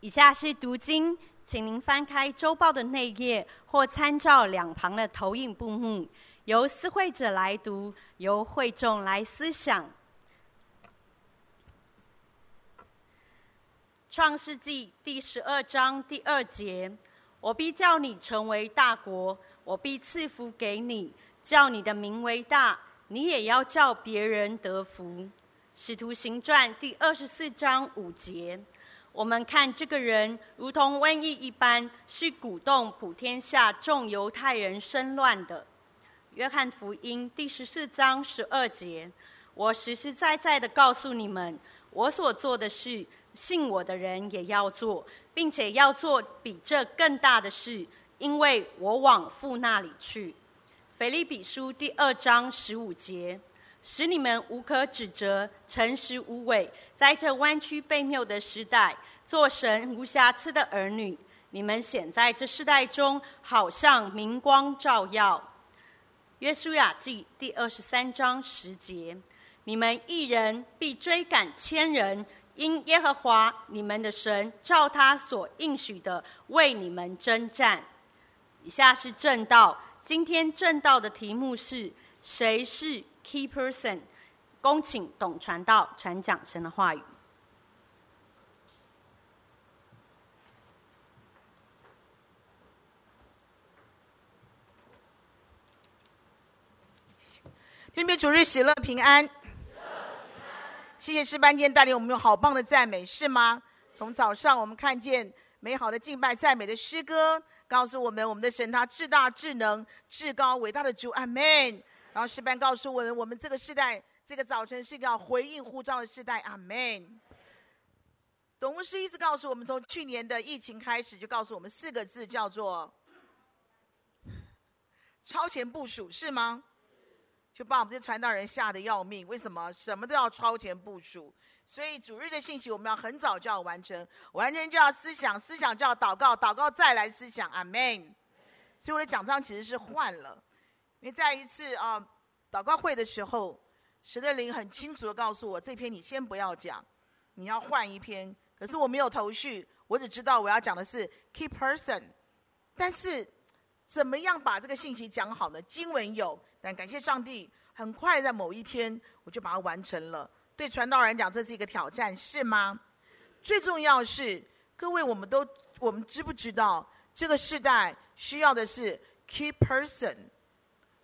以下是读经，请您翻开周报的内页，或参照两旁的投影布幕，由思会者来读，由会众来思想。创世纪第十二章第二节：我必叫你成为大国，我必赐福给你，叫你的名为大，你也要叫别人得福。使徒行传第二十四章五节。我们看这个人如同瘟疫一般，是鼓动普天下众犹太人生乱的。约翰福音第十四章十二节，我实实在在的告诉你们，我所做的事，信我的人也要做，并且要做比这更大的事，因为我往父那里去。腓立比书第二章十五节。使你们无可指责，诚实无伪，在这弯曲悖谬的时代，做神无瑕疵的儿女。你们显在这世代中，好像明光照耀。约书亚记第二十三章十节：你们一人必追赶千人，因耶和华你们的神照他所应许的为你们征战。以下是正道，今天正道的题目是：谁是？Key person，恭请董传道传讲神的话语。天父主日喜乐平安。谢谢诗班今天带领我们有好棒的赞美，是吗？从早上我们看见美好的敬拜赞美的诗歌，告诉我们我们的神他至大智能至高伟大的主，阿门。然后诗班告诉我们，我们这个时代，这个早晨是一个要回应呼召的时代。阿门。董牧师一直告诉我们，从去年的疫情开始，就告诉我们四个字，叫做超前部署，是吗？就把我们这些传道人吓得要命。为什么？什么都要超前部署。所以主日的信息，我们要很早就要完成，完成就要思想，思想就要祷告，祷告再来思想。阿门。所以我的讲章其实是换了。因为在一次啊祷告会的时候，神的灵很清楚的告诉我，这篇你先不要讲，你要换一篇。可是我没有头绪，我只知道我要讲的是 key person。但是怎么样把这个信息讲好呢？经文有，但感谢上帝，很快在某一天我就把它完成了。对传道人讲，这是一个挑战，是吗？最重要是各位，我们都我们知不知道，这个时代需要的是 key person。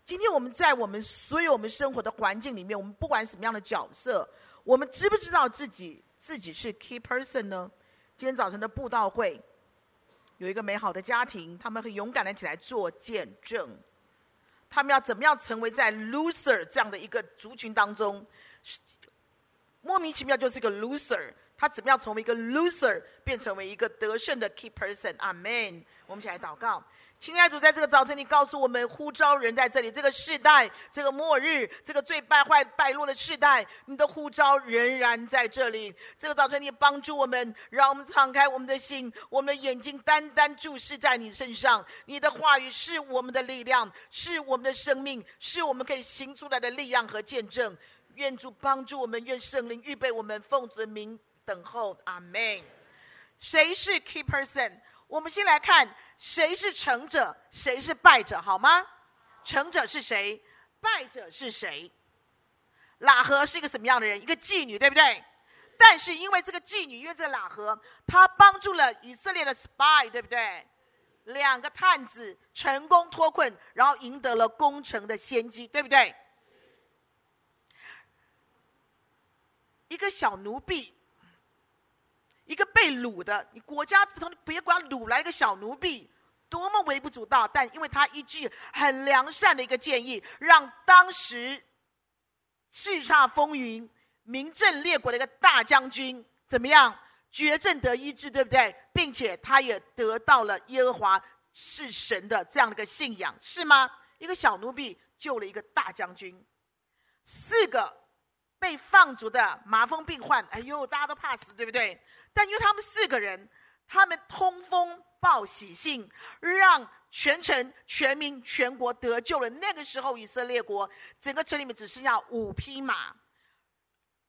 今天我们在我们所有我们生活的环境里面，我们不管什么样的角色，我们知不知道自己自己是 key person 呢？今天早晨的布道会，有一个美好的家庭，他们很勇敢的起来做见证。他们要怎么样成为在 loser 这样的一个族群当中，莫名其妙就是一个 loser。他怎么样成为一个 loser 变成为一个得胜的 key person？阿 n。我们一起来祷告。亲爱的主，在这个早晨，你告诉我们，呼召人在这里，这个世代，这个末日，这个最败坏、败落的世代，你的呼召仍然在这里。这个早晨，你帮助我们，让我们敞开我们的心，我们的眼睛，单单注视在你身上。你的话语是我们的力量，是我们的生命，是我们可以行出来的力量和见证。愿主帮助我们，愿圣灵预备我们，奉子的名等候。阿门。谁是 key person？我们先来看谁是成者，谁是败者，好吗？成者是谁？败者是谁？喇合是一个什么样的人？一个妓女，对不对？但是因为这个妓女，因为这个喇合，她帮助了以色列的 spy，对不对？两个探子成功脱困，然后赢得了攻城的先机，对不对？一个小奴婢。一个被掳的，你国家从别国掳来一个小奴婢，多么微不足道！但因为他一句很良善的一个建议，让当时叱咤风云、名震列国的一个大将军怎么样？绝症得医治，对不对？并且他也得到了耶和华是神的这样的一个信仰，是吗？一个小奴婢救了一个大将军，四个。被放逐的麻风病患，哎呦，大家都怕死，对不对？但因为他们四个人，他们通风报喜信，让全城、全民、全国得救了。那个时候，以色列国整个城里面只剩下五匹马，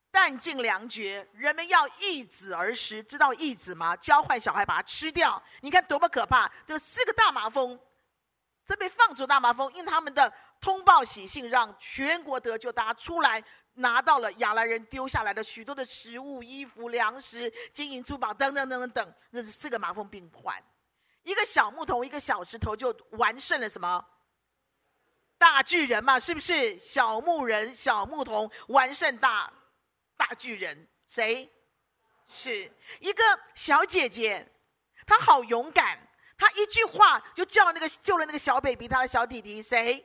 弹尽粮绝，人们要易子而食，知道易子吗？教坏小孩把它吃掉，你看多么可怕！这四个大麻风，这被放逐大麻风，因他们的通报喜信，让全国得救，大家出来拿到了亚兰人丢下来的许多的食物、衣服、粮食、金银珠宝等等等等等，那是四个麻风病患。一个小木头，一个小石头，就完胜了什么？大巨人嘛，是不是？小木人、小牧童完胜大。大巨人谁？是一个小姐姐，她好勇敢，她一句话就叫那个救了那个小 baby，她的小弟弟谁？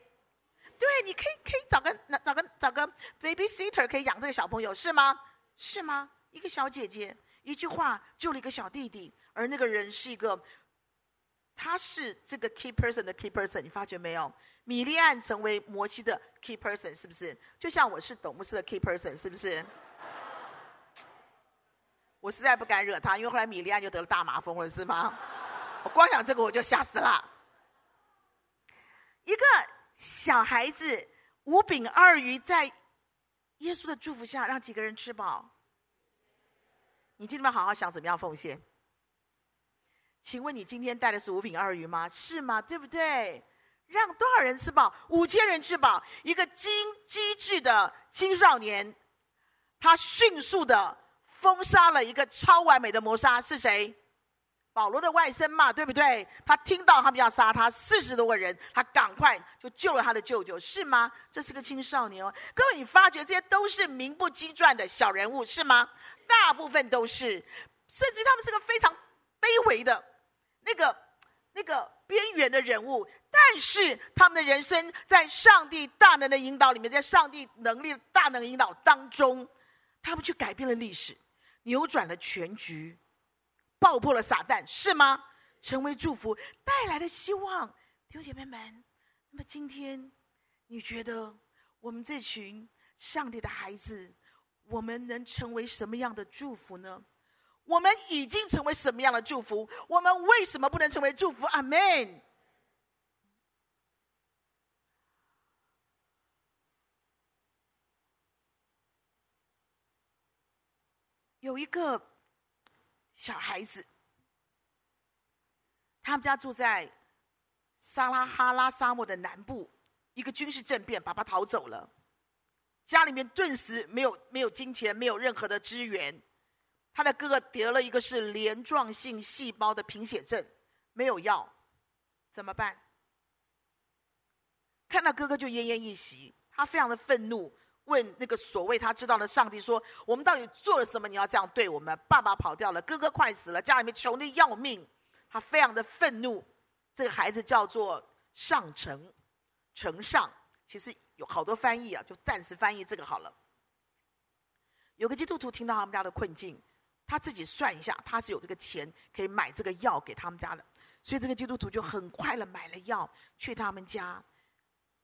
对，你可以可以找个找个找个 baby sitter 可以养这个小朋友是吗？是吗？一个小姐姐一句话救了一个小弟弟，而那个人是一个，他是这个 key person 的 key person，你发觉没有？米利安成为摩西的 key person，是不是？就像我是董牧师的 key person，是不是？我实在不敢惹他，因为后来米利安就得了大麻风了，是吗？我光想这个我就吓死了。一个小孩子五饼二鱼，在耶稣的祝福下，让几个人吃饱。你今天好好想怎么样奉献？请问你今天带的是五饼二鱼吗？是吗？对不对？让多少人吃饱？五千人吃饱。一个精机智的青少年，他迅速的。封杀了一个超完美的谋杀是谁？保罗的外甥嘛，对不对？他听到他们要杀他四十多个人，他赶快就救了他的舅舅，是吗？这是个青少年哦。各位，你发觉这些都是名不经传的小人物，是吗？大部分都是，甚至他们是个非常卑微的那个那个边缘的人物，但是他们的人生在上帝大能的引导里面，在上帝能力大能引导当中，他们去改变了历史。扭转了全局，爆破了撒旦，是吗？成为祝福，带来的希望。弟兄姐妹们，那么今天，你觉得我们这群上帝的孩子，我们能成为什么样的祝福呢？我们已经成为什么样的祝福？我们为什么不能成为祝福？阿门。有一个小孩子，他们家住在撒拉哈拉沙漠的南部，一个军事政变，爸爸逃走了，家里面顿时没有没有金钱，没有任何的支援。他的哥哥得了一个是镰状性细胞的贫血症，没有药，怎么办？看到哥哥就奄奄一息，他非常的愤怒。问那个所谓他知道的上帝说：“我们到底做了什么？你要这样对我们？爸爸跑掉了，哥哥快死了，家里面穷的要命。”他非常的愤怒。这个孩子叫做上承，承上，其实有好多翻译啊，就暂时翻译这个好了。有个基督徒听到他们家的困境，他自己算一下，他是有这个钱可以买这个药给他们家的，所以这个基督徒就很快的买了药去他们家，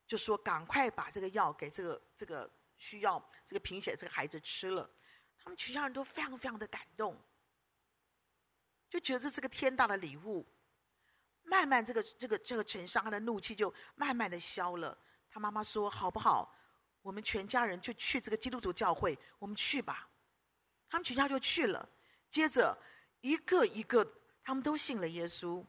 就说：“赶快把这个药给这个这个。”需要这个贫血这个孩子吃了，他们全家人都非常非常的感动，就觉得这是个天大的礼物。慢慢这个这个这个陈商他的怒气就慢慢的消了。他妈妈说：“好不好？我们全家人就去这个基督徒教会，我们去吧。”他们全家就去了。接着一个一个，他们都信了耶稣。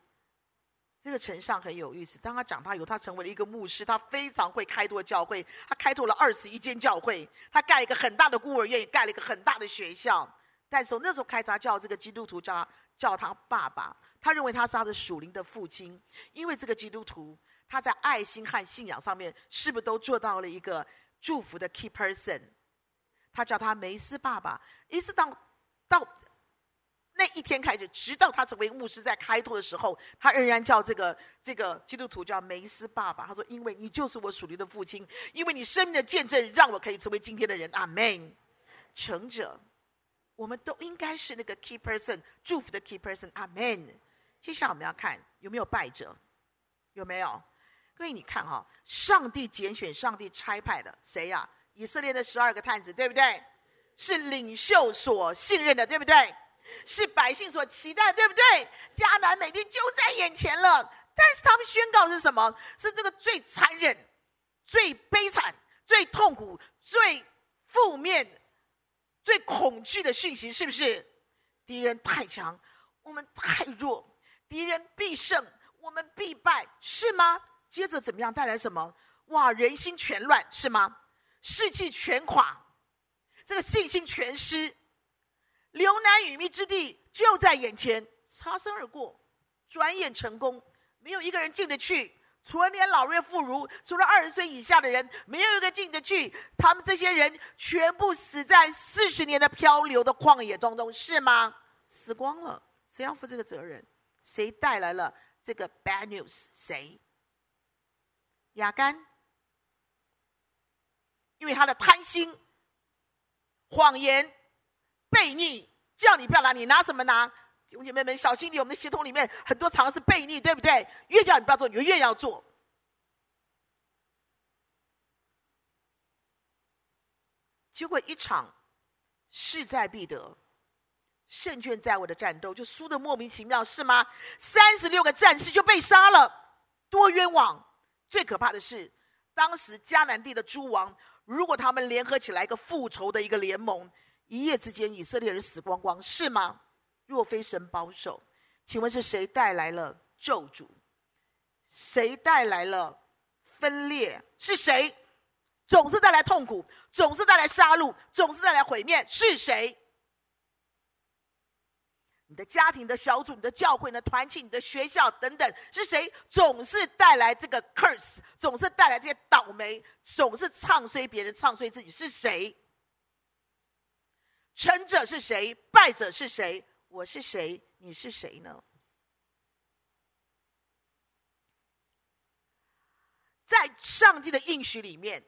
这个陈上很有意思。当他长大以后，他成为了一个牧师，他非常会开拓教会。他开拓了二十一间教会，他盖了一个很大的孤儿院，也盖了一个很大的学校。但是从那时候开始，他叫这个基督徒叫他叫他爸爸。他认为他是他的属灵的父亲，因为这个基督徒他在爱心和信仰上面是不是都做到了一个祝福的 key person？他叫他梅斯爸爸，一直到到。那一天开始，直到他成为牧师，在开拓的时候，他仍然叫这个这个基督徒叫梅斯爸爸。他说：“因为你就是我属灵的父亲，因为你生命的见证，让我可以成为今天的人。”阿门。成者，我们都应该是那个 key person，祝福的 key person。阿门。接下来我们要看有没有败者，有没有？各位，你看哈，上帝拣选、上帝差派的谁呀？以色列的十二个探子，对不对？是领袖所信任的，对不对？是百姓所期待，对不对？迦南美地就在眼前了，但是他们宣告是什么？是这个最残忍、最悲惨、最痛苦、最负面、最恐惧的讯息是不是？敌人太强，我们太弱；敌人必胜，我们必败，是吗？接着怎么样？带来什么？哇，人心全乱，是吗？士气全垮，这个信心全失，流奶与蜜之地就在眼前，擦身而过，转眼成功，没有一个人进得去。除了年老弱妇孺，除了二十岁以下的人，没有一个进得去。他们这些人全部死在四十年的漂流的旷野当中，是吗？死光了，谁要负这个责任？谁带来了这个 bad news？谁？亚干，因为他的贪心、谎言、悖逆，叫你不要拿，你拿什么拿？弟兄姐妹们，小心点！我们的协同里面很多常常是悖逆，对不对？越叫你不要做，你就越要做。结果一场势在必得、胜券在握的战斗，就输得莫名其妙，是吗？三十六个战士就被杀了，多冤枉！最可怕的是，当时迦南地的诸王，如果他们联合起来一个复仇的一个联盟，一夜之间以色列人死光光，是吗？若非神保守，请问是谁带来了咒诅？谁带来了分裂？是谁？总是带来痛苦，总是带来杀戮，总是带来毁灭。是谁？你的家庭的小组、你的教会、你的团契、你的学校等等，是谁？总是带来这个 curse，总是带来这些倒霉，总是唱衰别人，唱衰自己。是谁？成者是谁？败者是谁？我是谁？你是谁呢？在上帝的应许里面，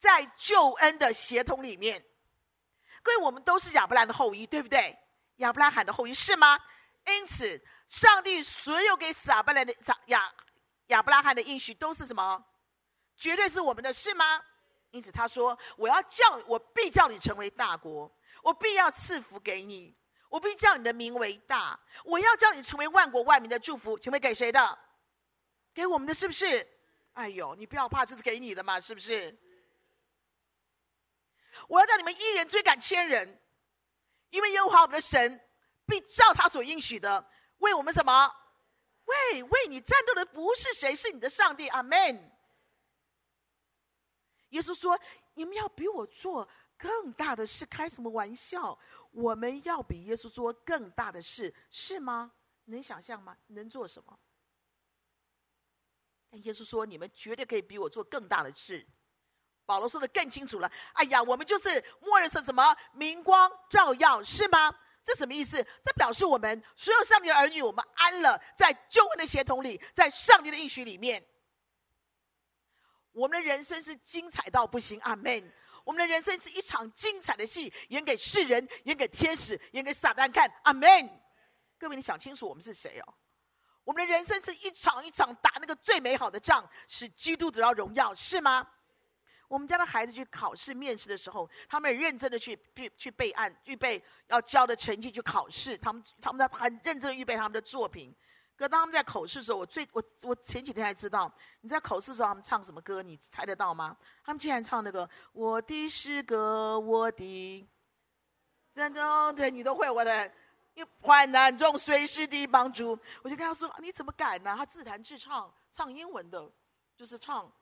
在救恩的协同里面，各位，我们都是亚伯兰的后裔，对不对？亚伯拉罕的后裔是吗？因此，上帝所有给撒伯兰的撒亚亚伯拉罕的应许都是什么？绝对是我们的，是吗？因此，他说：“我要叫我必叫你成为大国，我必要赐福给你。”我必叫你的名为大，我要叫你成为万国万民的祝福。请问给谁的？给我们的，是不是？哎呦，你不要怕，这是给你的嘛，是不是？我要叫你们一人追赶千人，因为耶和华我们的神必照他所应许的，为我们什么？为为你战斗的不是谁，是你的上帝。阿门。耶稣说：“你们要比我做。”更大的事，开什么玩笑？我们要比耶稣做更大的事，是吗？能想象吗？能做什么？但耶稣说：“你们绝对可以比我做更大的事。”保罗说的更清楚了：“哎呀，我们就是末日是什么？明光照耀，是吗？这什么意思？这表示我们所有上帝的儿女，我们安了在救恩的协同里，在上帝的应许里面，我们的人生是精彩到不行。阿门。我们的人生是一场精彩的戏，演给世人，演给天使，演给撒旦看。阿门。各位，你想清楚我们是谁哦？我们的人生是一场一场打那个最美好的仗，使基督得到荣耀，是吗？我们家的孩子去考试面试的时候，他们也认真的去去去备案，预备要交的成绩去考试，他们他们在很认真的预备他们的作品。可当他们在口试的时候，我最我我前几天才知道，你在口试的时候他们唱什么歌？你猜得到吗？他们竟然唱那个“我的诗歌，我的战争”，对你都会我的，因为患难中随时的帮助。我就跟他说：“你怎么敢呢？”他自弹自唱，唱英文的，就是唱。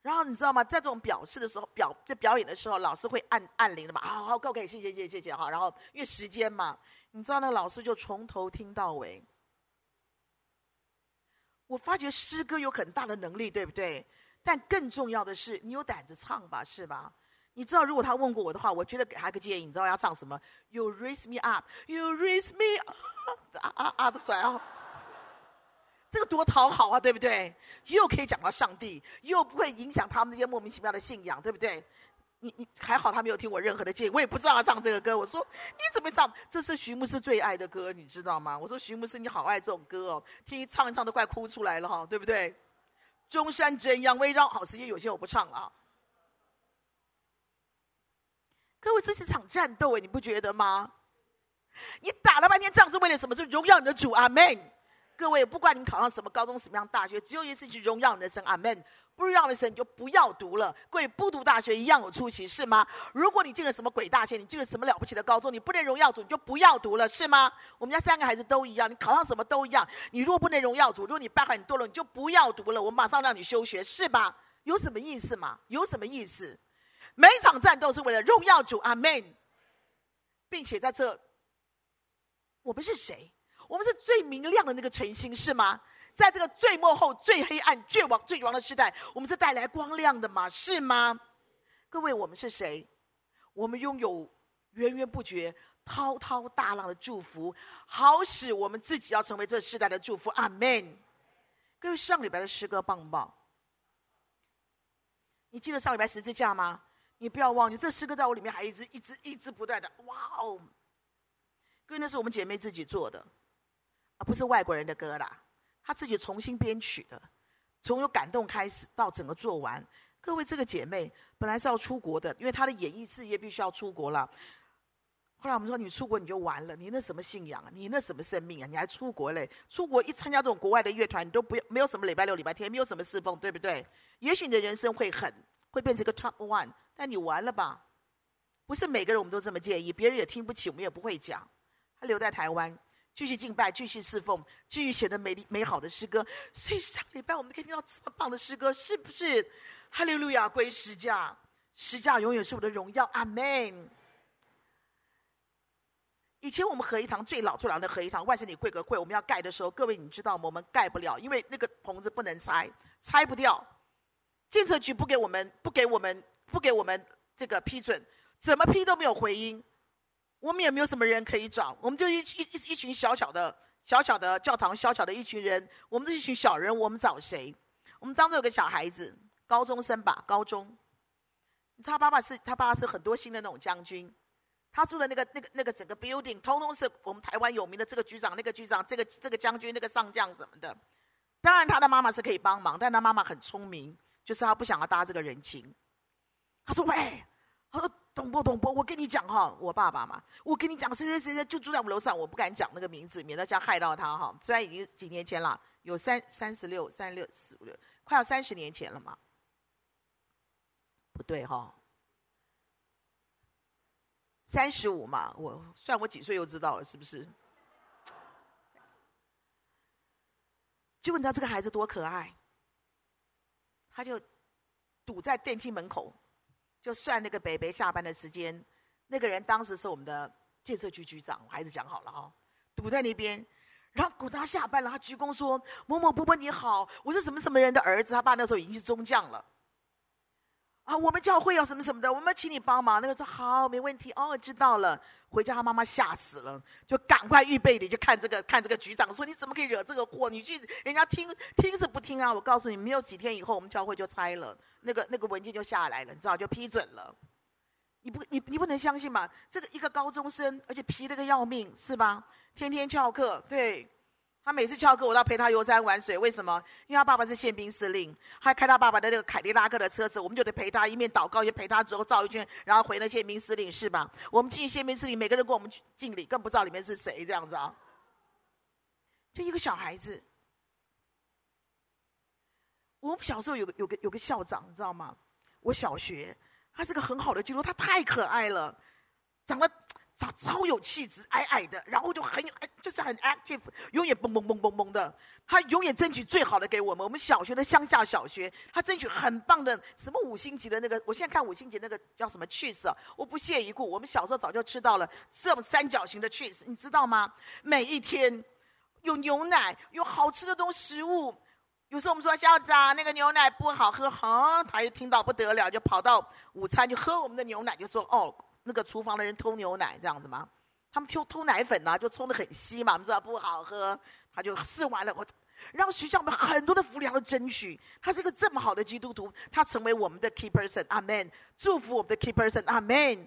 然后你知道吗？在这种表示的时候，表在表演的时候，老师会按按铃的嘛。好好，OK，谢谢谢谢谢谢哈。然后因为时间嘛，你知道那个老师就从头听到尾。我发觉诗歌有很大的能力，对不对？但更重要的是，你有胆子唱吧，是吧？你知道，如果他问过我的话，我觉得给他一个建议，你知道要唱什么？You raise me up, you raise me up，啊啊啊的甩啊！这个多讨好啊，对不对？又可以讲到上帝，又不会影响他们那些莫名其妙的信仰，对不对？你你还好，他没有听我任何的建议，我也不知道他唱这个歌。我说你怎么唱？这是徐牧师最爱的歌，你知道吗？我说徐牧师你好爱这种歌哦，听一唱一唱都快哭出来了哈，对不对？中山真阳围绕？好，时间有限，我不唱了。各位，这是场战斗哎，你不觉得吗？你打了半天仗是为了什么？是荣耀你的主，阿门。各位，不管你考上什么高中、什么样大学，只有一件事荣耀你的神，阿门。不知道的神你就不要读了。各位不读大学一样有出息，是吗？如果你进了什么鬼大学，你进了什么了不起的高中，你不能荣耀主，你就不要读了，是吗？我们家三个孩子都一样，你考上什么都一样。你如果不能荣耀主，如果你败坏很多了，你就不要读了，我马上让你休学，是吧？有什么意思吗？有什么意思？每一场战斗是为了荣耀主，阿门。并且在这，我们是谁？我们是最明亮的那个晨星，是吗？在这个最末后、最黑暗、最亡、最亡的时代，我们是带来光亮的吗？是吗？各位，我们是谁？我们拥有源源不绝、滔滔大浪的祝福，好使我们自己要成为这世代的祝福。阿门。各位，上礼拜的诗歌棒不棒？你记得上礼拜十字架吗？你不要忘记，这诗歌在我里面还一直、一直、一直不断的。哇哦！各位，那是我们姐妹自己做的。而不是外国人的歌啦，他自己重新编曲的，从有感动开始到整个做完。各位，这个姐妹本来是要出国的，因为她的演艺事业必须要出国了。后来我们说，你出国你就完了，你那什么信仰啊？你那什么生命啊？你还出国嘞？出国一参加这种国外的乐团，你都不要没有什么礼拜六礼拜天，没有什么侍奉，对不对？也许你的人生会很会变成一个 top one，但你完了吧？不是每个人我们都这么建议，别人也听不起，我们也不会讲。他留在台湾。继续敬拜，继续侍奉，继续写的美丽美好的诗歌。所以上礼拜我们可以听到这么棒的诗歌，是不是？哈利路亚归十架，十架永远是我的荣耀。阿门。以前我们合一堂最老最老的合一堂，万圣节贵格会，我们要盖的时候，各位你知道吗？我们盖不了，因为那个棚子不能拆，拆不掉。建设局不给我们，不给我们，不给我们这个批准，怎么批都没有回音。我们也没有什么人可以找，我们就一一一一群小小的、小小的教堂，小小的一群人，我们这一群小人，我们找谁？我们当中有个小孩子，高中生吧，高中。他爸爸是他爸爸是很多星的那种将军，他住的那个那个那个整个 building，通通是我们台湾有名的这个局长、那个局长、这个这个将军、那个上将什么的。当然，他的妈妈是可以帮忙，但他妈妈很聪明，就是他不想要搭这个人情。他说：“喂。”他说：“懂不？懂不，我跟你讲哈，我爸爸嘛，我跟你讲，谁谁谁谁就住在我们楼上，我不敢讲那个名字，免得这样害到他哈。虽然已经几年前了，有三三十六、三六四五六，快要三十年前了嘛。不对哈，三十五嘛，我算我几岁又知道了，是不是？结果你知道这个孩子多可爱，他就堵在电梯门口。”就算那个北北下班的时间，那个人当时是我们的建设局局长，我还是讲好了哈，堵在那边，然后鼓他下班了，他鞠躬说：“某某伯伯你好，我是什么什么人的儿子。”他爸那时候已经是中将了。啊，我们教会要什么什么的，我们请你帮忙。那个说好，没问题。哦，知道了。回家他妈妈吓死了，就赶快预备你就看这个看这个局长，说你怎么可以惹这个祸？你去人家听听是不听啊？我告诉你，没有几天以后，我们教会就拆了，那个那个文件就下来了，你知道就批准了。你不你你不能相信嘛？这个一个高中生，而且皮得个要命，是吧？天天翘课，对。他每次翘课，我都要陪他游山玩水。为什么？因为他爸爸是宪兵司令，还开他爸爸的那个凯迪拉克的车子，我们就得陪他一面祷告，一面陪他之后绕一圈，然后回那宪兵司令，是吧？我们进宪兵司令，每个人跟我们敬礼，更不知道里面是谁，这样子啊。就一个小孩子，我们小时候有个有个有个校长，你知道吗？我小学，他是个很好的基督徒，他太可爱了，长得。超超有气质，矮矮的，然后就很有，就是很 active，永远蹦蹦蹦蹦蹦的。他永远争取最好的给我们。我们小学的乡下小学，他争取很棒的什么五星级的那个。我现在看五星级那个叫什么 cheese，我不屑一顾。我们小时候早就吃到了这种三角形的 cheese，你知道吗？每一天有牛奶，有好吃的东西食物。有时候我们说校长那个牛奶不好喝，哈，他一听到不得了，就跑到午餐就喝我们的牛奶，就说哦。那个厨房的人偷牛奶这样子吗？他们偷偷奶粉呢、就冲得很稀嘛，我们知道不好喝，他就试完了。我让学校们很多的福利他都争取。他是一个这么好的基督徒，他成为我们的 key person，阿门。祝福我们的 key person，阿门。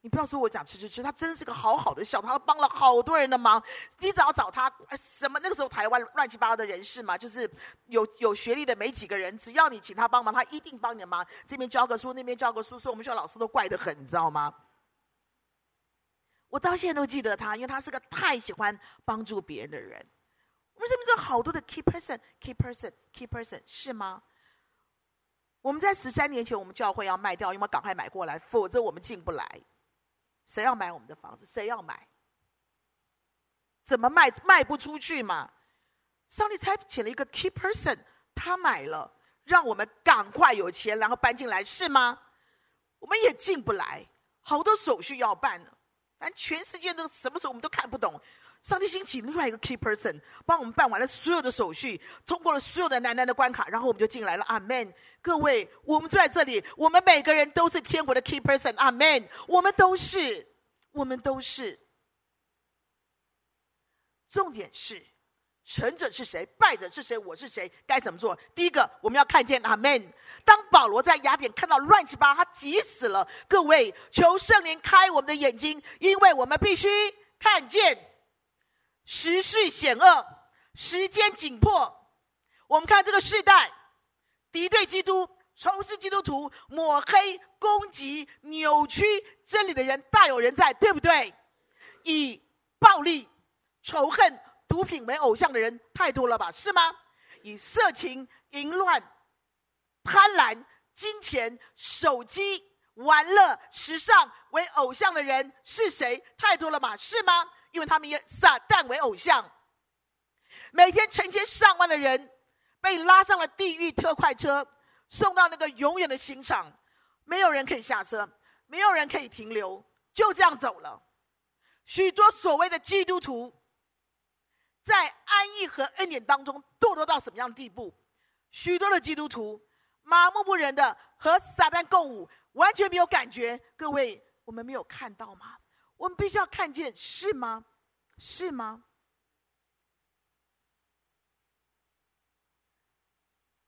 你不要说我讲吃吃吃，他真是个好好的校长，他帮了好多人的忙。你只要找他，什么那个时候台湾乱七八糟的人士嘛，就是有有学历的没几个人，只要你请他帮忙，他一定帮你的忙。这边教个书，那边教个书，所以我们学校老师都怪得很，你知道吗？我到现在都记得他，因为他是个太喜欢帮助别人的人。我们身边有好多的 key person，key person，key person，是吗？我们在十三年前，我们教会要卖掉，因为赶快买过来，否则我们进不来。谁要买我们的房子？谁要买？怎么卖？卖不出去嘛？上帝差遣了一个 key person，他买了，让我们赶快有钱，然后搬进来，是吗？我们也进不来，好多手续要办呢。全世界都什么时候我们都看不懂。上帝兴起另外一个 key person，帮我们办完了所有的手续，通过了所有的难难的关卡，然后我们就进来了。阿门！各位，我们坐在这里，我们每个人都是天国的 key person。阿门！我们都是，我们都是。重点是，成者是谁？败者是谁？我是谁？该怎么做？第一个，我们要看见。阿门！当保罗在雅典看到乱七八糟，他急死了。各位，求圣灵开我们的眼睛，因为我们必须看见。时势险恶，时间紧迫。我们看这个世代，敌对基督、仇视基督徒、抹黑、攻击、扭曲真理的人大有人在，对不对？以暴力、仇恨、毒品为偶像的人太多了吧？是吗？以色情、淫乱、贪婪、金钱、手机、玩乐、时尚为偶像的人是谁？太多了吧？是吗？因为他们以撒旦为偶像，每天成千上万的人被拉上了地狱特快车，送到那个永远的刑场，没有人可以下车，没有人可以停留，就这样走了。许多所谓的基督徒，在安逸和恩典当中堕落到什么样的地步？许多的基督徒麻木不仁的和撒旦共舞，完全没有感觉。各位，我们没有看到吗？我们必须要看见，是吗？是吗？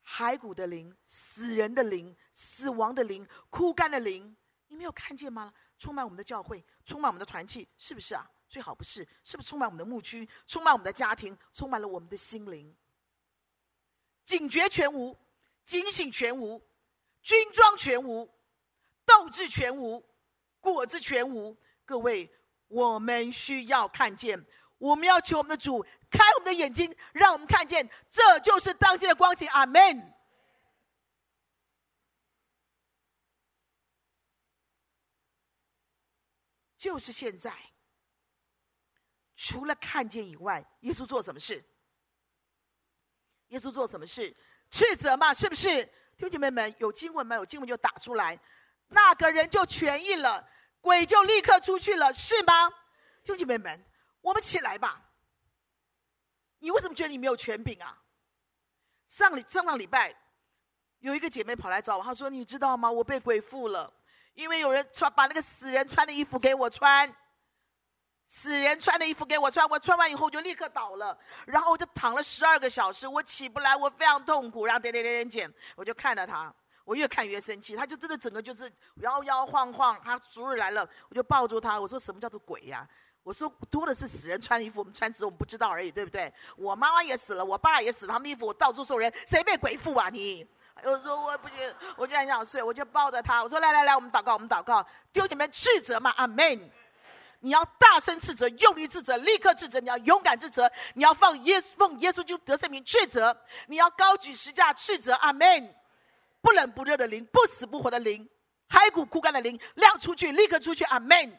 骸骨的灵、死人的灵、死亡的灵、枯干的灵，你没有看见吗？充满我们的教会，充满我们的团契，是不是啊？最好不是，是不是充满我们的牧区，充满我们的家庭，充满了我们的心灵？警觉全无，警醒全无，军装全无，斗志全无，果子全无。各位，我们需要看见，我们要求我们的主开我们的眼睛，让我们看见，这就是当今的光景。阿门。就是现在，除了看见以外，耶稣做什么事？耶稣做什么事？斥责嘛，是不是？弟兄姐妹们，有经文吗？有经文就打出来，那个人就痊愈了。鬼就立刻出去了，是吗？弟兄姐妹们，我们起来吧。你为什么觉得你没有权柄啊？上礼上上礼拜，有一个姐妹跑来找我，她说：“你知道吗？我被鬼附了，因为有人穿把那个死人穿的衣服给我穿，死人穿的衣服给我穿，我穿完以后我就立刻倒了，然后我就躺了十二个小时，我起不来，我非常痛苦，然后点点点点点，我就看着他。”我越看越生气，他就真的整个就是摇摇晃晃。他主日来了，我就抱住他，我说：“什么叫做鬼呀？”我说：“多的是死人穿的衣服，我们穿只是我们不知道而已，对不对？”我妈妈也死了，我爸也死了，他们衣服我到处送人，谁被鬼附啊你？我说我不行，我就很想睡，我就抱着他，我说：“来来来，我们祷告，我们祷告，丢你们斥责嘛，阿门！你要大声斥责，用力斥责，立刻斥责，你要勇敢斥责，你要放耶稣奉耶稣就得胜名斥责，你要高举十架斥责，阿门。”不冷不热的灵，不死不活的灵，骸骨枯干的灵，亮出去，立刻出去，阿门！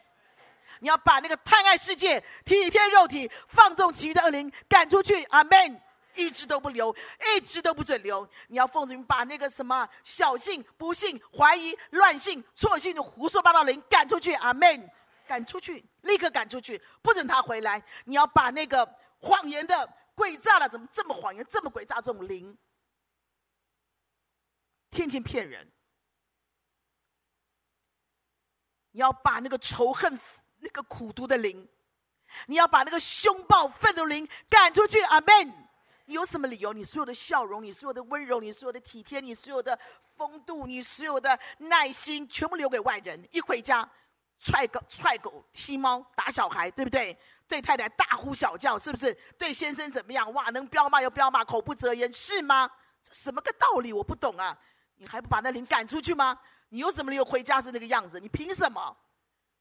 你要把那个贪爱世界、体贴肉体、放纵其余的恶灵赶出去，阿门！一只都不留，一只都不准留。你要奉主把那个什么小信、不信、怀疑、乱信、错信的胡说八道灵赶出去，阿门！赶出去，立刻赶出去，不准他回来。你要把那个谎言的、诡诈的，怎么这么谎言、这么诡诈这种灵？天天骗人，你要把那个仇恨、那个苦毒的灵，你要把那个凶暴、愤怒灵赶出去。阿门。你有什么理由？你所有的笑容，你所有的温柔，你所有的体贴，你所有的风度，你所有的耐心，全部留给外人。一回家，踹狗、踹狗、踢猫、打小孩，对不对？对太太大呼小叫，是不是？对先生怎么样？哇，能彪骂又彪骂，口不择言，是吗？这什么个道理？我不懂啊。你还不把那灵赶出去吗？你有什么理由回家是那个样子？你凭什么？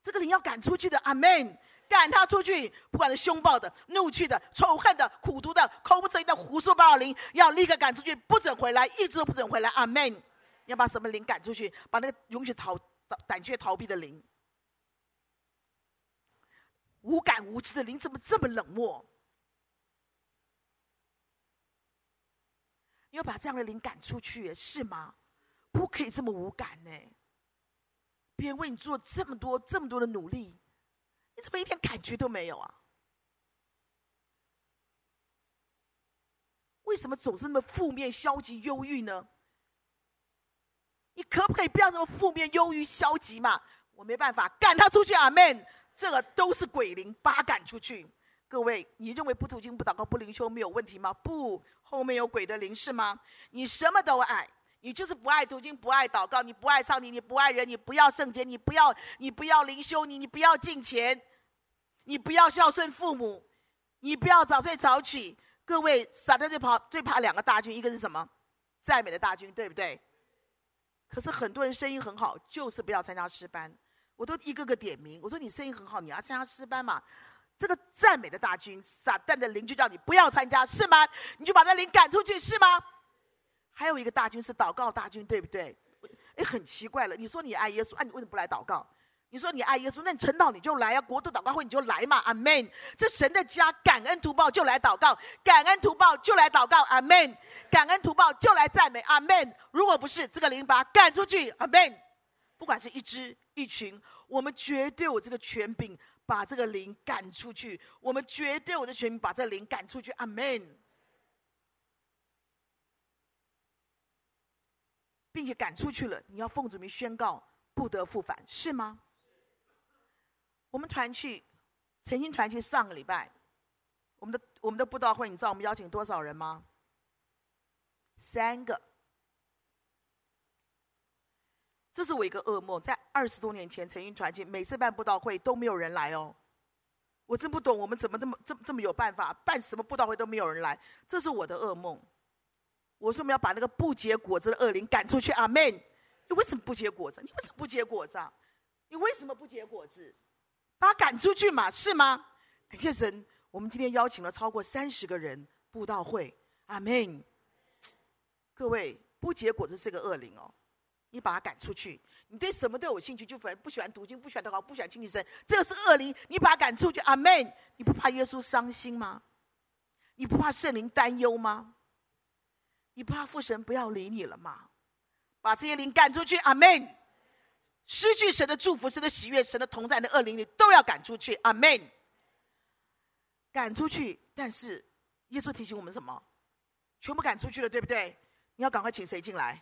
这个灵要赶出去的，阿门！赶他出去，不管是凶暴的、怒气的、仇恨的、苦毒的、口不择言的、胡说八道灵，要立刻赶出去，不准回来，一直都不准回来，阿门！要把什么灵赶出去？把那个勇于逃、胆怯逃避的灵，无感无知的灵，怎么这么冷漠？你要把这样的灵赶出去，是吗？不可以这么无感呢。别人为你做了这么多、这么多的努力，你怎么一点感觉都没有啊？为什么总是那么负面、消极、忧郁呢？你可不可以不要这么负面、忧郁、消极嘛？我没办法赶他出去，阿门。这个都是鬼灵，把他赶出去。各位，你认为不读经、不祷告、不灵修没有问题吗？不，后面有鬼的灵是吗？你什么都爱，你就是不爱读经、不爱祷告，你不爱上帝，你不爱人，你不要圣洁，你不要，你不要灵修，你你不要敬虔，你不要孝顺父母，你不要早睡早起。各位，撒旦最怕最怕两个大军，一个是什么？赞美的大军，对不对？可是很多人声音很好，就是不要参加诗班。我都一个个点名，我说你声音很好，你要参加诗班嘛？这个赞美的大军，撒旦的灵就叫你不要参加，是吗？你就把那灵赶出去，是吗？还有一个大军是祷告大军，对不对？哎，很奇怪了，你说你爱耶稣，啊，你为什么不来祷告？你说你爱耶稣，那你晨祷你就来啊，国度祷告会你就来嘛，阿门。这神的家，感恩图报就来祷告，感恩图报就来祷告，阿门。感恩图报就来赞美，阿门。如果不是这个灵，把赶出去，阿门。不管是一支一群，我们绝对有这个权柄，把这个灵赶出去。我们绝对有这权柄，把这个灵赶出去，阿门。并且赶出去了，你要奉主名宣告，不得复返，是吗？我们团契，诚心团契上个礼拜，我们的我们的布道会，你知道我们邀请多少人吗？三个。这是我一个噩梦，在二十多年前，诚心团契每次办布道会都没有人来哦。我真不懂，我们怎么这么这么这么有办法，办什么布道会都没有人来，这是我的噩梦。我说我们要把那个不结果子的恶灵赶出去，阿门。你为什么不结果子？你为什么不结果子？你为什么不结果子？把他赶出去嘛，是吗？感谢神，我们今天邀请了超过三十个人布道会，阿门。各位，不结果子是个恶灵哦，你把他赶出去。你对什么都有兴趣，就反不喜欢读经，不喜欢祷告，不喜欢亲近神，这个是恶灵，你把他赶出去，阿门。你不怕耶稣伤心吗？你不怕圣灵担忧吗？你不怕父神不要理你了吗？把这些灵赶出去，阿门。失去神的祝福、神的喜悦、神的同在的恶灵，你都要赶出去。阿门。赶出去，但是耶稣提醒我们什么？全部赶出去了，对不对？你要赶快请谁进来？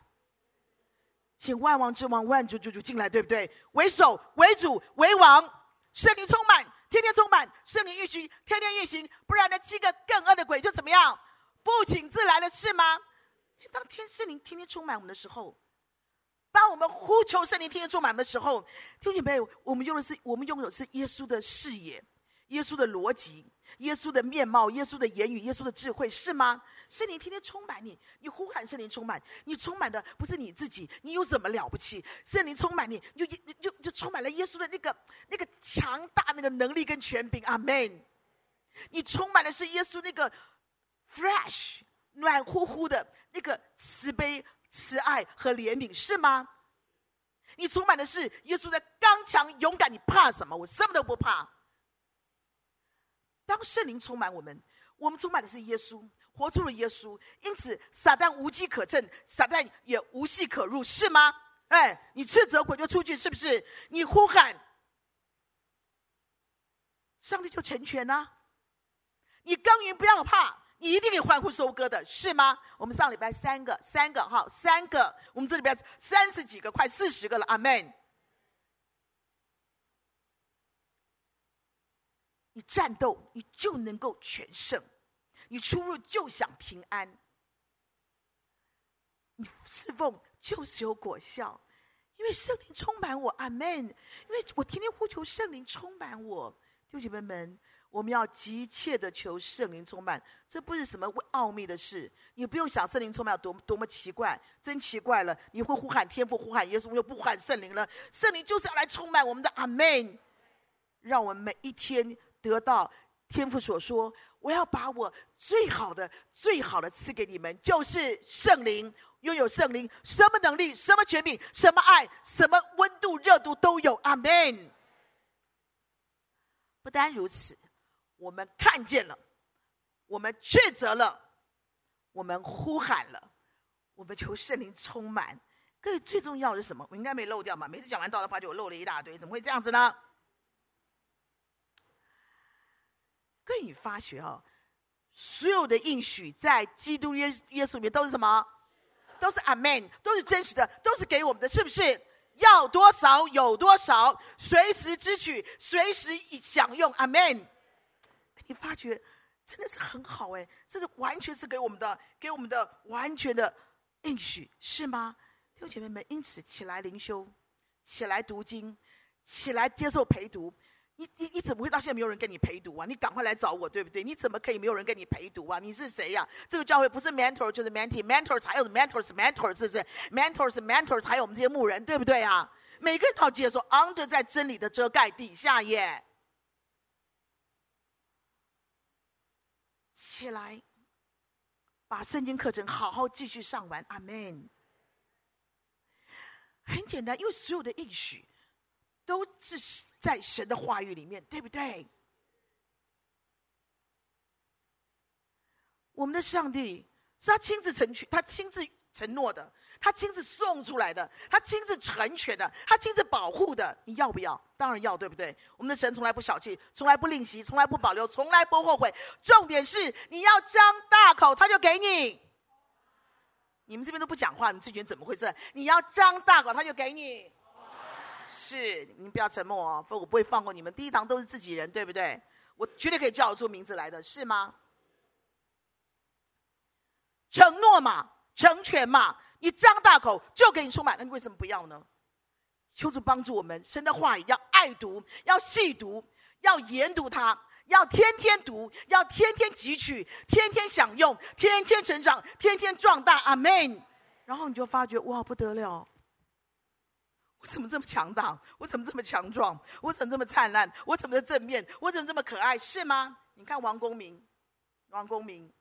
请万王之王、万主之主进来，对不对？为首、为主、为王，圣灵充满，天天充满，圣灵运行，天天运行，不然那七个更恶的鬼就怎么样？不请自来的是吗？就当天圣灵天天充满我们的时候。当我们呼求圣灵天天充满的时候，听见没有？我们用的是我们拥有是耶稣的视野、耶稣的逻辑、耶稣的面貌、耶稣的言语、耶稣的智慧，是吗？圣灵天天充满你，你呼喊圣灵充满，你充满的不是你自己，你有什么了不起？圣灵充满你，就就就就充满了耶稣的那个那个强大那个能力跟权柄，阿门。你充满的是耶稣那个 fresh 暖乎乎的那个慈悲。慈爱和怜悯是吗？你充满的是耶稣的刚强勇敢，你怕什么？我什么都不怕。当圣灵充满我们，我们充满的是耶稣，活出了耶稣，因此撒旦无机可乘，撒旦也无隙可入，是吗？哎，你斥责鬼就出去，是不是？你呼喊，上帝就成全呢、啊？你耕耘不要怕。你一定可以欢呼收割的，是吗？我们上礼拜三个，三个哈，三个，我们这里边三十几个，快四十个了，阿门。你战斗，你就能够全胜；你出入就享平安；你侍奉就是有果效，因为圣灵充满我，阿门。因为我天天呼求圣灵充满我，弟兄姐妹们。我们要急切的求圣灵充满，这不是什么奥秘的事，你不用想圣灵充满有多多么奇怪，真奇怪了。你会呼喊天父，呼喊耶稣，又不喊圣灵了。圣灵就是要来充满我们的阿门，让我们每一天得到天父所说，我要把我最好的、最好的赐给你们，就是圣灵。拥有圣灵，什么能力、什么权柄、什么爱、什么温度、热度都有。阿门。不单如此，我们看见了，我们斥责了，我们呼喊了，我们求圣灵充满。各位，最重要的是什么？我应该没漏掉嘛？每次讲完道，都发觉我漏了一大堆，怎么会这样子呢？各位，你发觉哦，所有的应许在基督耶耶稣里面都是什么？都是阿门，都是真实的，都是给我们的，是不是？要多少有多少，随时支取，随时享用，阿门。你发觉真的是很好哎，这是完全是给我们的，给我们的完全的应许，是吗？弟兄姐妹们，因此起来灵修，起来读经，起来接受陪读。你你你怎么会到现在没有人跟你陪读啊？你赶快来找我，对不对？你怎么可以没有人跟你陪读啊？你是谁呀、这个教会不是 mentor 就是 mentee，mentor 才有 mentors mentor 是不是？mentors mentors 还有我们这些牧人，对不对啊？每个人都要接受，under 在真理的遮盖底下耶。起来，把圣经课程好好继续上完，阿门。很简单，因为所有的应许。都是在神的话语里面，对不对？我们的上帝是他亲自成全，他亲自承诺的，他亲自送出来的，他亲自成全的，他亲自保护的。你要不要？当然要，对不对？我们的神从来不小气，从来不吝惜，从来不保留，从来不后悔。重点是你要张大口，他就给你。你们这边都不讲话，你这群怎么回事？你要张大口，他就给你。是，你不要沉默哦，否则我不会放过你们。第一堂都是自己人，对不对？我绝对可以叫得出名字来的，是吗？承诺嘛，成全嘛，你张大口就给你充满，那你为什么不要呢？求主帮助我们，神的话语要爱读，要细读，要研读它，要天天读，要天天汲取，天天享用，天天成长，天天壮大。阿门。然后你就发觉，哇，不得了！我怎么这么强大？我怎么这么强壮？我怎么这么灿烂？我怎么这么正面？我怎么这么可爱？是吗？你看王公明，王公明，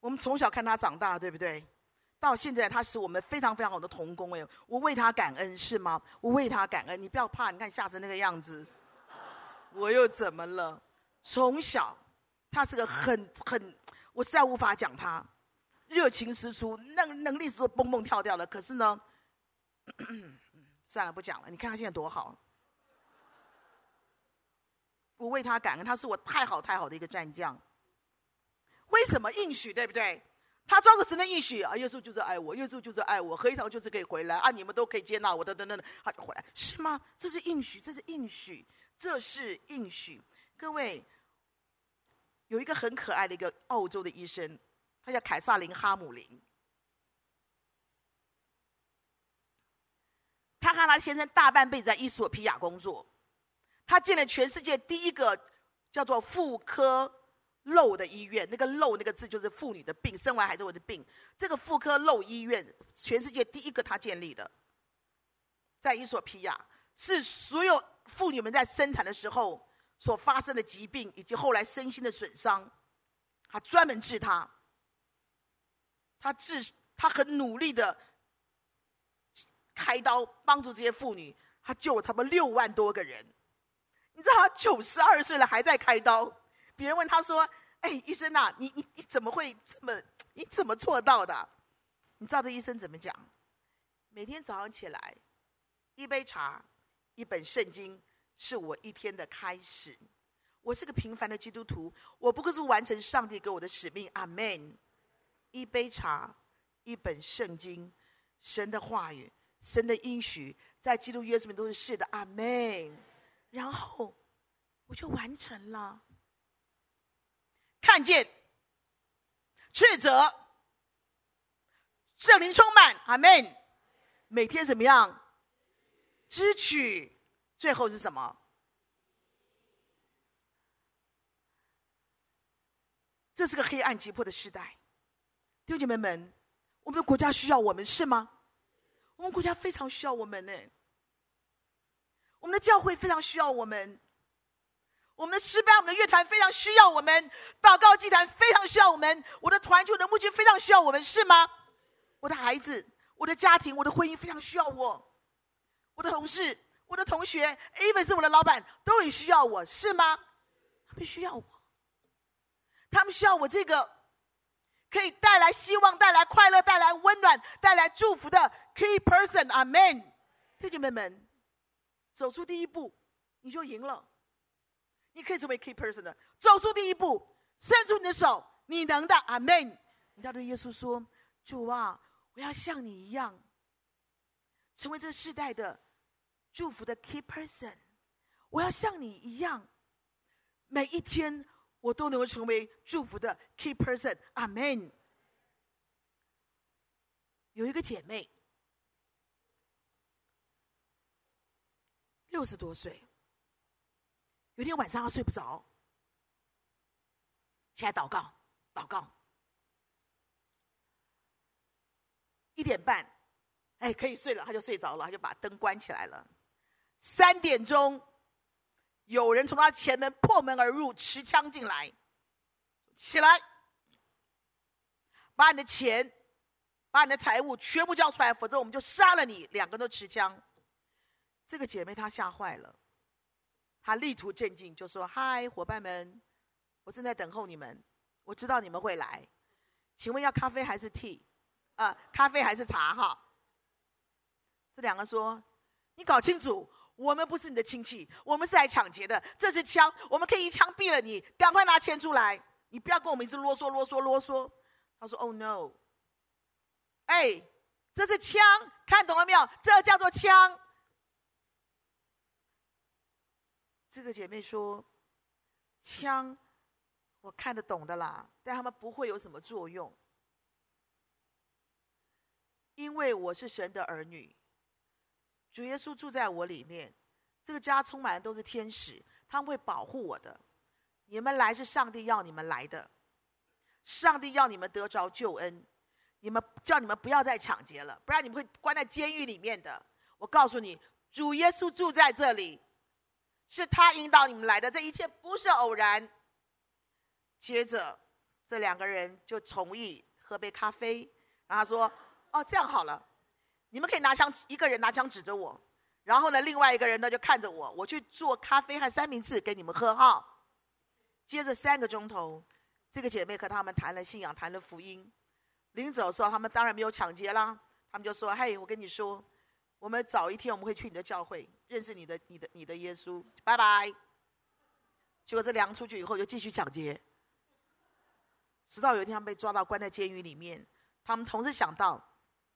我们从小看他长大，对不对？到现在，他是我们非常非常好的童工。哎，我为他感恩，是吗？我为他感恩。你不要怕，你看吓成那个样子，我又怎么了？从小，他是个很很，我实在无法讲他。热情十足，能能力是蹦蹦跳跳的。可是呢，算了，不讲了。你看他现在多好，我为他感恩，他是我太好太好的一个战将。为什么应许？对不对？他装个神的应许啊，耶稣就是爱我，耶稣就是爱我，合一堂就是可以回来啊，你们都可以接纳我的，等等等，他就回来，是吗？这是应许，这是应许，这是应许。各位，有一个很可爱的一个澳洲的医生。他叫凯萨琳·哈姆林，他和他先生大半辈子在伊索比亚工作，他建了全世界第一个叫做妇科漏的医院。那个“漏”那个字就是妇女的病，生完孩子会的病。这个妇科漏医院，全世界第一个他建立的，在伊索比亚，是所有妇女们在生产的时候所发生的疾病，以及后来身心的损伤，他专门治他。他自，他很努力的开刀帮助这些妇女，他救了差不多六万多个人。你知道他九十二岁了还在开刀。别人问他说：“哎，医生呐，你你你怎么会这么？你怎么做到的？”你知道这医生怎么讲？每天早上起来，一杯茶，一本圣经，是我一天的开始。我是个平凡的基督徒，我不过是完成上帝给我的使命。阿门。一杯茶，一本圣经，神的话语，神的应许，在基督耶稣里面都是是的，阿门。然后我就完成了，看见，斥责，圣灵充满，阿门。每天怎么样？支取，最后是什么？这是个黑暗急迫的时代。弟兄姐妹们，我们的国家需要我们是吗？我们国家非常需要我们呢。我们的教会非常需要我们。我们的诗班、我们的乐团非常需要我们，祷告祭坛非常需要我们，我的团契、我的牧区非常需要我们，是吗？我的孩子、我的家庭、我的婚姻非常需要我，我的同事、我的同学，even 是我的老板，都很需要我，是吗？他们需要我，他们需要我这个可以带来希望、带来快乐、带来温暖、带来祝福的 key person。Amen，弟兄妹们，走出第一步，你就赢了。你可以成为 key person 的，走出第一步，伸出你的手，你能的。Amen。你要对耶稣说：“主啊。”我要像你一样，成为这世代的祝福的 key person。我要像你一样，每一天我都能够成为祝福的 key person。阿门。有一个姐妹，六十多岁，有天晚上她睡不着，起来祷告，祷告。一点半，哎，可以睡了，他就睡着了，他就把灯关起来了。三点钟，有人从他前门破门而入，持枪进来，起来，把你的钱、把你的财物全部交出来，否则我们就杀了你。两个人都持枪，这个姐妹她吓坏了，她力图镇静，就说：“嗨，伙伴们，我正在等候你们，我知道你们会来，请问要咖啡还是 tea？” 呃，咖啡还是茶哈？这两个说：“你搞清楚，我们不是你的亲戚，我们是来抢劫的。这是枪，我们可以一枪毙了你。赶快拿钱出来！你不要跟我们一直啰嗦啰嗦啰嗦。”他说：“Oh no！哎，这是枪，看懂了没有？这叫做枪。”这个姐妹说：“枪，我看得懂的啦，但他们不会有什么作用。”因为我是神的儿女，主耶稣住在我里面，这个家充满的都是天使，他们会保护我的。你们来是上帝要你们来的，上帝要你们得着救恩，你们叫你们不要再抢劫了，不然你们会关在监狱里面的。我告诉你，主耶稣住在这里，是他引导你们来的，这一切不是偶然。接着，这两个人就同意喝杯咖啡，然后他说。哦，这样好了，你们可以拿枪，一个人拿枪指着我，然后呢，另外一个人呢就看着我，我去做咖啡和三明治给你们喝哈。接着三个钟头，这个姐妹和他们谈了信仰，谈了福音。临走的时候，他们当然没有抢劫啦，他们就说：“嘿，我跟你说，我们早一天我们会去你的教会，认识你的、你的、你的耶稣，拜拜。”结果这两个出去以后就继续抢劫，直到有一天他们被抓到，关在监狱里面，他们同时想到。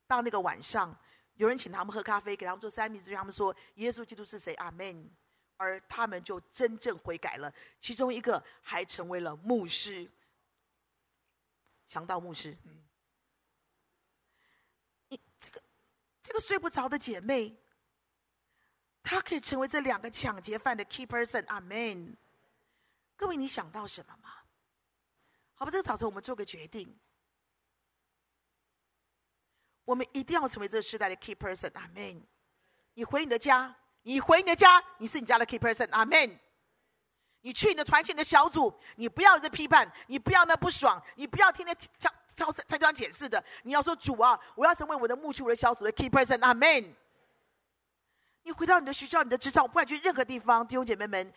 到那个晚上，有人请他们喝咖啡，给他们做三明治，他们说：“耶稣基督是谁？”阿门。而他们就真正悔改了，其中一个还成为了牧师，强盗牧师。你这个这个睡不着的姐妹，她可以成为这两个抢劫犯的 key person。阿门。各位，你想到什么吗？好吧，这个早晨我们做个决定。我们一定要成为这个时代的 key person，阿门。你回你的家，你回你的家，你是你家的 key person，阿门。你去你的团体的小组，你不要这批判，你不要那不爽，你不要天天挑挑挑三拣四的。你要说主啊，我要成为我的牧区、我的小组的 key person，阿门。你回到你的学校、你的职场，不管去任何地方，弟兄姐妹们，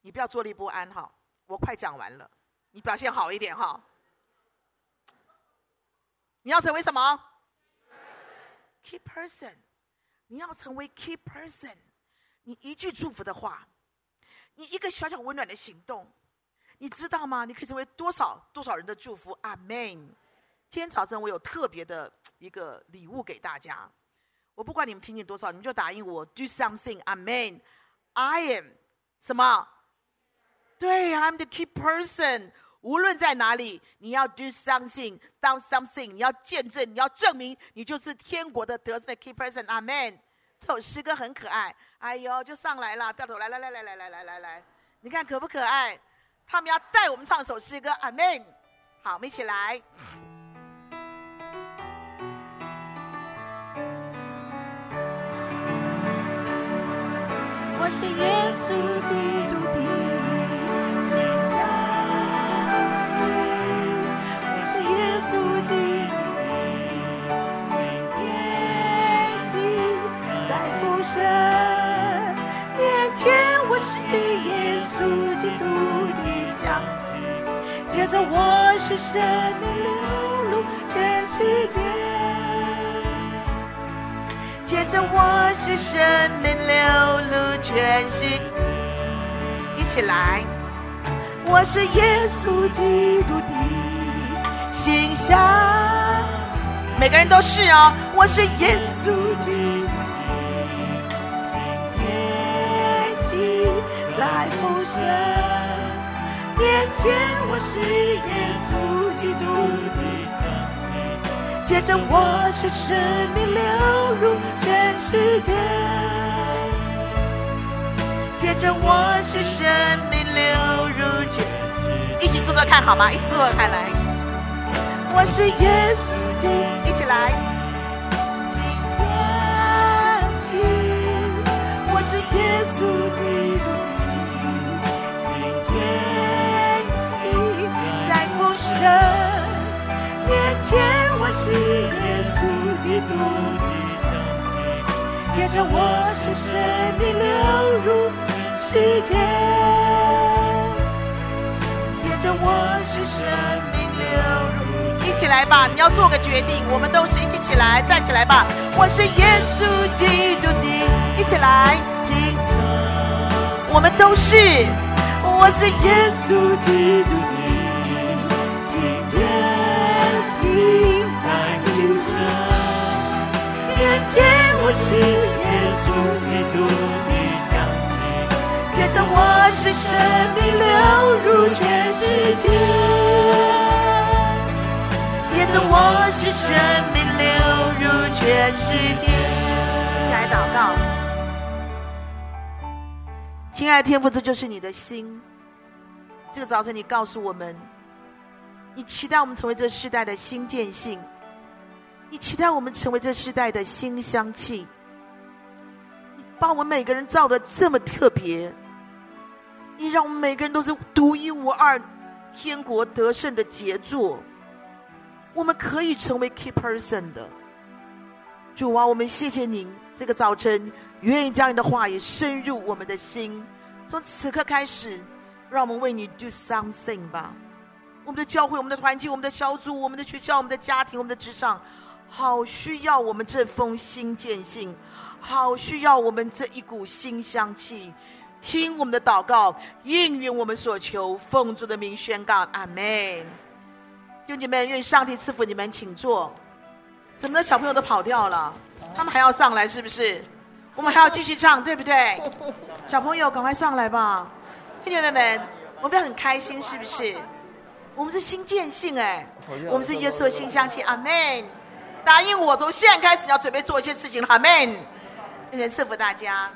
你不要坐立不安哈。我快讲完了，你表现好一点哈。你要成为什么？Key person，你要成为 key person，你一句祝福的话，你一个小小温暖的行动，你知道吗？你可以成为多少多少人的祝福。阿门。今天早晨我有特别的一个礼物给大家，我不管你们听见多少，你们就答应我，do something。阿门。I am 什么？对，I'm the key person。无论在哪里，你要 do something，do something，你要见证，你要证明，你就是天国的得胜的 key person。阿门。这首诗歌很可爱，哎呦，就上来了，掉头来来来来来来来来来，你看可不可爱？他们要带我们唱首诗歌，阿门。好，我们一起来。我是耶稣基督接着我是生命流露全世界，接着我是生命流露全世界，一起来，我是耶稣基督的形象，每个人都是哦，我是耶稣基督的形象，在父神。面前我是耶稣基督的香气，接着我是生命流入全世界，接着我是生命流入全世界，一起做做看好吗？一起做做看来，我是耶稣基督，一起来，我是耶稣面前我是耶稣基督的香气，接着我是生命流入世界，接着我是生命流入。一起来吧，你要做个决定，我们都是一起起来，站起来吧。我是耶稣基督的，一起来，请，我们都是，我是耶稣基督的。我是耶稣基督的香气，接着我是生命流入全世界，接着我是生命流入全世界。一起来祷告，亲爱的天父，这就是你的心。这个早晨，你告诉我们，你期待我们成为这世代的新见性。你期待我们成为这世代的新香气，你把我们每个人造的这么特别，你让我们每个人都是独一无二、天国得胜的杰作，我们可以成为 key person 的。主啊，我们谢谢您，这个早晨愿意将你的话语深入我们的心，从此刻开始，让我们为你 do something 吧。我们的教会、我们的团体、我们的小组、我们的学校、我们的家庭、我们的职场。好需要我们这封新见信，好需要我们这一股新香气，听我们的祷告，应允我们所求，奉主的名宣告，阿门。弟兄姐妹，愿上帝赐福你们，请坐。怎么的小朋友都跑掉了？他们还要上来是不是？我们还要继续唱，对不对？小朋友赶快上来吧。弟兄姐妹们，我们要很开心是不是？我们是新见信哎，我们是耶稣的新香气，阿门。答应我，从现在开始要准备做一些事情了，阿门。谢谢赐福大家。